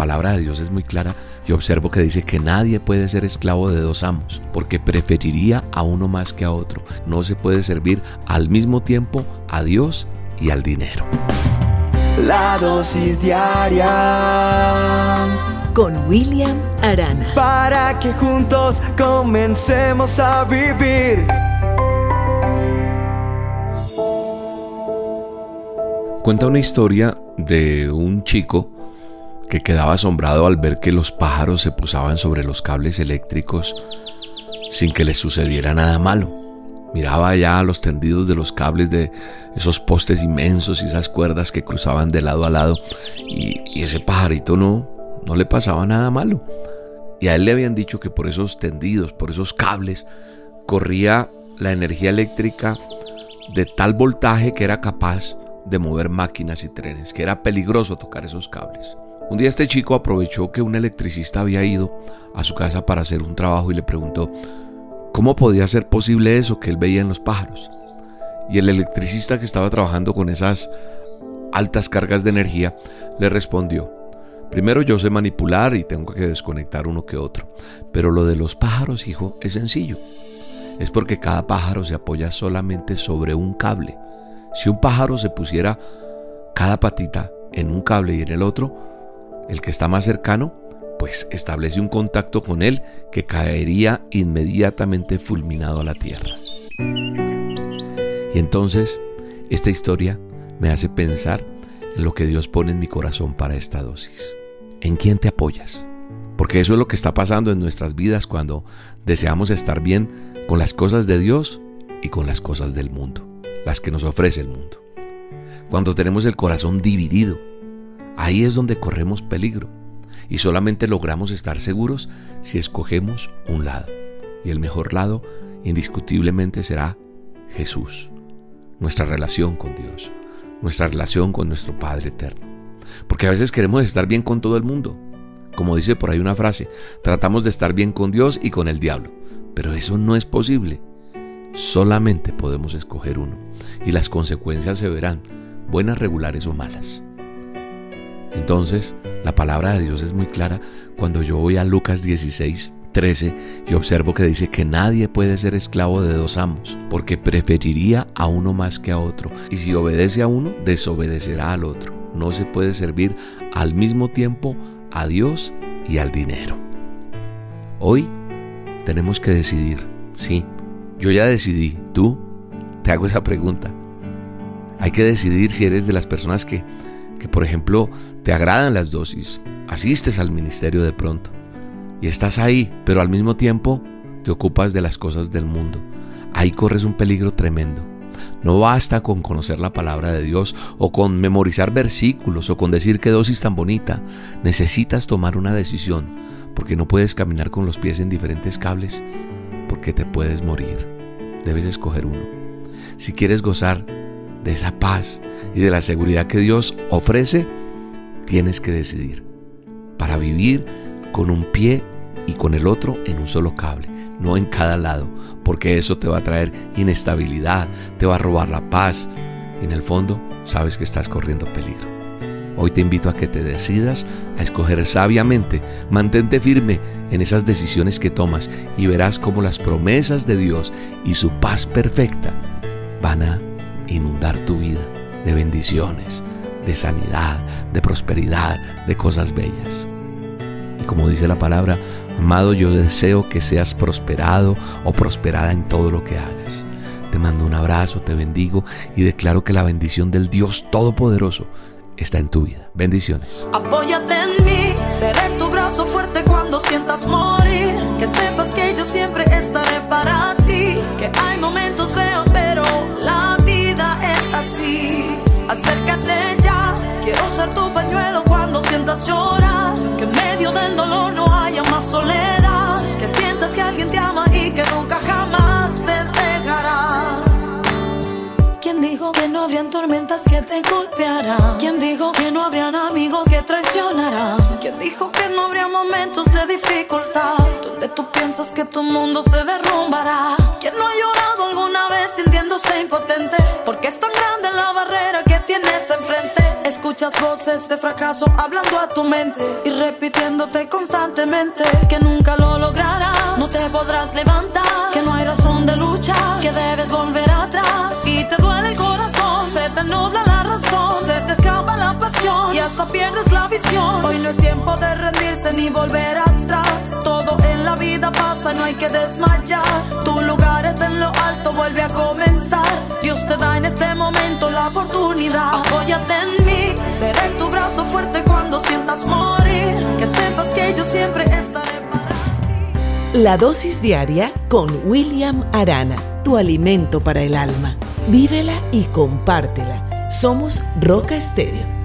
palabra de Dios es muy clara y observo que dice que nadie puede ser esclavo de dos amos, porque preferiría a uno más que a otro. No se puede servir al mismo tiempo a Dios y al dinero. La dosis diaria con William Arana. Para que juntos comencemos a vivir. Cuenta una historia de un chico que quedaba asombrado al ver que los pájaros se posaban sobre los cables eléctricos sin que les sucediera nada malo. Miraba ya los tendidos de los cables de esos postes inmensos y esas cuerdas que cruzaban de lado a lado y, y ese pajarito no, no le pasaba nada malo. Y a él le habían dicho que por esos tendidos, por esos cables, corría la energía eléctrica de tal voltaje que era capaz de mover máquinas y trenes, que era peligroso tocar esos cables. Un día este chico aprovechó que un electricista había ido a su casa para hacer un trabajo y le preguntó cómo podía ser posible eso que él veía en los pájaros. Y el electricista que estaba trabajando con esas altas cargas de energía le respondió, primero yo sé manipular y tengo que desconectar uno que otro, pero lo de los pájaros, hijo, es sencillo. Es porque cada pájaro se apoya solamente sobre un cable. Si un pájaro se pusiera cada patita en un cable y en el otro, el que está más cercano, pues establece un contacto con él que caería inmediatamente fulminado a la tierra. Y entonces, esta historia me hace pensar en lo que Dios pone en mi corazón para esta dosis. ¿En quién te apoyas? Porque eso es lo que está pasando en nuestras vidas cuando deseamos estar bien con las cosas de Dios y con las cosas del mundo, las que nos ofrece el mundo. Cuando tenemos el corazón dividido, Ahí es donde corremos peligro y solamente logramos estar seguros si escogemos un lado. Y el mejor lado indiscutiblemente será Jesús, nuestra relación con Dios, nuestra relación con nuestro Padre eterno. Porque a veces queremos estar bien con todo el mundo. Como dice por ahí una frase, tratamos de estar bien con Dios y con el diablo. Pero eso no es posible. Solamente podemos escoger uno y las consecuencias se verán, buenas, regulares o malas. Entonces, la palabra de Dios es muy clara cuando yo voy a Lucas 16, 13 y observo que dice que nadie puede ser esclavo de dos amos, porque preferiría a uno más que a otro, y si obedece a uno, desobedecerá al otro. No se puede servir al mismo tiempo a Dios y al dinero. Hoy tenemos que decidir, sí, yo ya decidí, tú, te hago esa pregunta. Hay que decidir si eres de las personas que que por ejemplo te agradan las dosis, asistes al ministerio de pronto y estás ahí, pero al mismo tiempo te ocupas de las cosas del mundo. Ahí corres un peligro tremendo. No basta con conocer la palabra de Dios o con memorizar versículos o con decir qué dosis tan bonita. Necesitas tomar una decisión porque no puedes caminar con los pies en diferentes cables porque te puedes morir. Debes escoger uno. Si quieres gozar de esa paz y de la seguridad que Dios ofrece, tienes que decidir para vivir con un pie y con el otro en un solo cable, no en cada lado, porque eso te va a traer inestabilidad, te va a robar la paz y en el fondo sabes que estás corriendo peligro. Hoy te invito a que te decidas a escoger sabiamente, mantente firme en esas decisiones que tomas y verás cómo las promesas de Dios y su paz perfecta van a inundar tu vida de bendiciones, de sanidad, de prosperidad, de cosas bellas. Y como dice la palabra, amado, yo deseo que seas prosperado o prosperada en todo lo que hagas. Te mando un abrazo, te bendigo y declaro que la bendición del Dios Todopoderoso está en tu vida. Bendiciones. Apóyate en mí, seré tu brazo fuerte cuando sientas morir. Habrían tormentas que te golpearán? ¿Quién dijo que no habrían amigos que traicionarán? ¿Quién dijo que no habría momentos de dificultad? Donde tú piensas que tu mundo se derrumbará. ¿Quién no ha llorado alguna vez sintiéndose impotente? Porque es tan grande la barrera que tienes enfrente. Escuchas voces de fracaso hablando a tu mente y repitiéndote constantemente que nunca hasta pierdes la visión. Hoy no es tiempo de rendirse ni volver atrás, todo en la vida pasa, no hay que desmayar. Tu lugar está en lo alto, vuelve a comenzar. Dios te da en este momento la oportunidad. Apóyate en mí, seré tu brazo fuerte cuando sientas morir. Que sepas que yo siempre estaré para ti. La dosis diaria con William Arana, tu alimento para el alma. Vívela y compártela. Somos Roca Estéreo